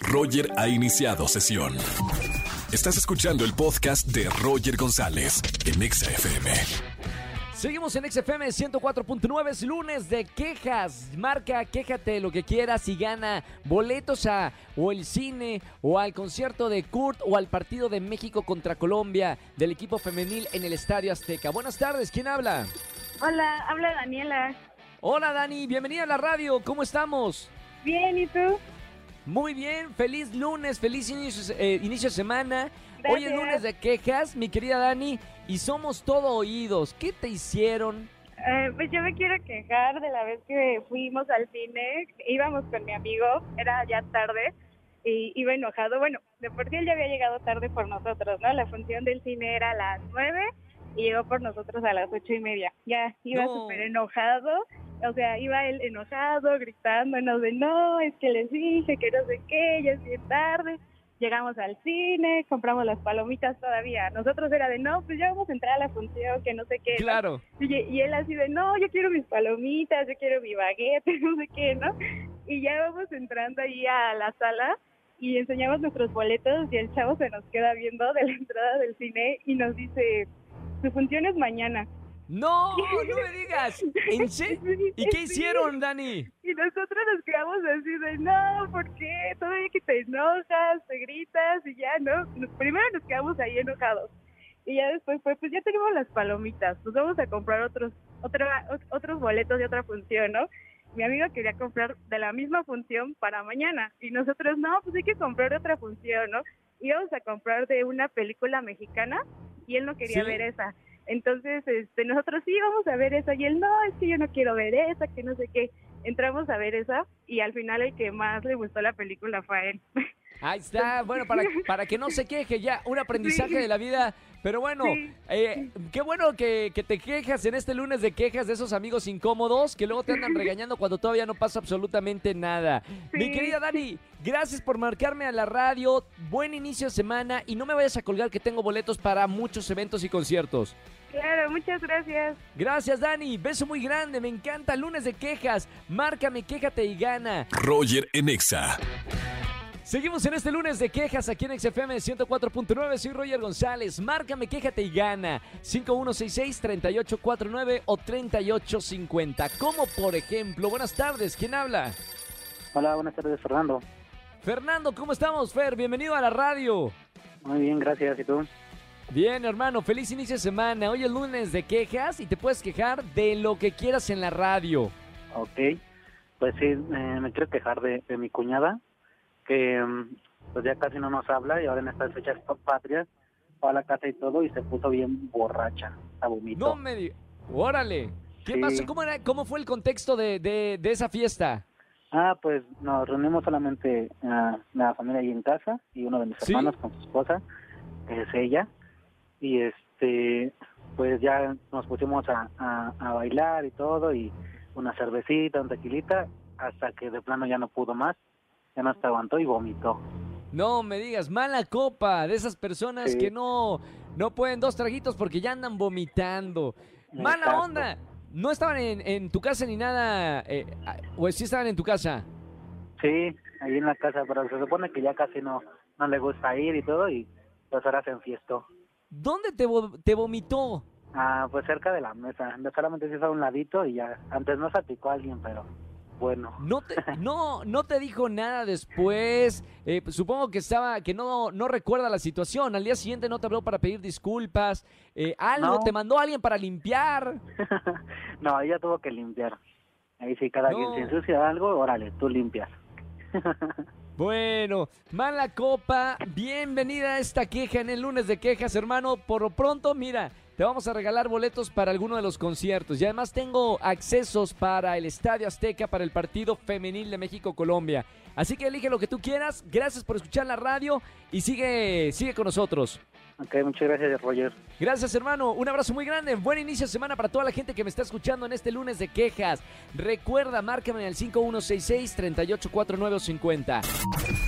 Roger ha iniciado sesión. Estás escuchando el podcast de Roger González en Exa FM. Seguimos en XFM 104.9, es lunes de quejas. Marca, quéjate lo que quieras y gana boletos a o el cine o al concierto de Kurt o al partido de México contra Colombia del equipo femenil en el Estadio Azteca. Buenas tardes, ¿quién habla? Hola, habla Daniela. Hola Dani, bienvenida a la radio, ¿cómo estamos? Bien, ¿y tú? Muy bien, feliz lunes, feliz inicio, eh, inicio de semana. Hoy es lunes de quejas, mi querida Dani, y somos todo oídos. ¿Qué te hicieron? Eh, pues yo me quiero quejar de la vez que fuimos al cine. Íbamos con mi amigo, era ya tarde, y iba enojado. Bueno, de por sí él ya había llegado tarde por nosotros, ¿no? La función del cine era a las nueve y llegó por nosotros a las ocho y media. Ya iba No. súper enojado. O sea, iba él enojado, gritándonos de no, es que les dije que no sé qué, ya es bien tarde. Llegamos al cine, compramos las palomitas todavía. Nosotros era de no, pues ya vamos a entrar a la función, que no sé qué. ¿no? Claro. Y, y él así de, no, yo quiero mis palomitas, yo quiero mi baguette, no sé qué, ¿no? Y ya vamos entrando ahí a la sala y enseñamos nuestros boletos y el chavo se nos queda viendo de la entrada del cine y nos dice, su función es mañana. No, no me digas. ¿En serio? ¿Y qué hicieron, Dani? Y nosotros nos quedamos así de, no, ¿por qué? Todavía que te enojas, te gritas y ya, ¿no? Primero nos quedamos ahí enojados. Y ya después fue, pues ya tenemos las palomitas, pues vamos a comprar otros, otra, ot- otros boletos de otra función, ¿no? Mi amigo quería comprar de la misma función para mañana. Y nosotros, no, pues hay que comprar otra función, ¿no? Íbamos a comprar de una película mexicana y él no quería ¿Sí? ver esa. Entonces, este, nosotros sí vamos a ver esa y él no, es que yo no quiero ver esa, que no sé qué. Entramos a ver esa y al final el que más le gustó la película fue a él. Ahí está, bueno, para, para que no se queje ya, un aprendizaje Sí. de la vida. Pero bueno, Sí. eh, qué bueno que, que te quejas en este lunes de quejas de esos amigos incómodos que luego te andan regañando cuando todavía no pasa absolutamente nada. Mi querida Dani, gracias por marcarme a la radio. Buen inicio de semana y no me vayas a colgar que tengo boletos para muchos eventos y conciertos. Claro, muchas gracias. Gracias, Dani. Beso muy grande. Me encanta. Lunes de quejas. Márcame, quéjate y gana. Roger en Exa. Seguimos en este lunes de quejas aquí en XFM 104.9. Soy Roger González. Márcame, quéjate y gana. 5166-3849 o 3850. Como por ejemplo, buenas tardes. ¿Quién habla? Hola, buenas tardes, Fernando. Fernando, ¿cómo estamos, Fer? Bienvenido a la radio. Muy bien, gracias. ¿Y tú? Bien, hermano, feliz inicio de semana. Hoy es lunes de quejas y te puedes quejar de lo que quieras en la radio. Ok. Pues sí, eh, me quiero quejar de, de mi cuñada, que mm, pues ya casi no nos habla y ahora en estas fechas pa- patrias va a la casa y todo y se puso bien borracha, a vomitó. No me digas. Órale. ¿Qué Sí. pasó? ¿Cómo, era, ¿Cómo fue el contexto de, de- de esa fiesta? Ah, pues nos reunimos solamente ah, la familia ahí en casa y uno de mis ¿Sí? hermanos con su esposa, que es ella. Y este, pues ya nos pusimos a, a, a bailar y todo, y una cervecita, un tequilita, hasta que de plano ya no pudo más, ya no se aguantó y vomitó. No me digas, mala copa de esas personas Sí. que no, no pueden dos traguitos porque ya andan vomitando. Mala onda. ¿No estaban en, en tu casa ni nada? Eh, ¿O sí estaban en tu casa? Sí, ahí en la casa, pero se supone que ya casi no, no le gusta ir y todo, y pues ahora se enfiestó. ¿Dónde te, vo- te vomitó? Ah, pues cerca de la mesa, solamente se hizo a un ladito y ya, antes no se picó a alguien, pero bueno. ¿No te, no, no te dijo nada después? Eh, pues, supongo que estaba, que no, no recuerda la situación. Al día siguiente no te habló para pedir disculpas. Eh, algo, No. te mandó alguien para limpiar. no, ella tuvo que limpiar. Ahí sí, cada No. quien se ensucia algo, órale, tú limpias. Bueno, mala copa, bienvenida a esta queja en el lunes de quejas, hermano. Por lo pronto, mira, te vamos a regalar boletos para alguno de los conciertos y además tengo accesos para el Estadio Azteca para el partido femenil de México-Colombia. Así que elige lo que tú quieras. Gracias por escuchar la radio y sigue, sigue con nosotros. Ok, muchas gracias, Roger. Gracias, hermano. Un abrazo muy grande. Buen inicio de semana para toda la gente que me está escuchando en este lunes de quejas. Recuerda, márcame al 5166-384950.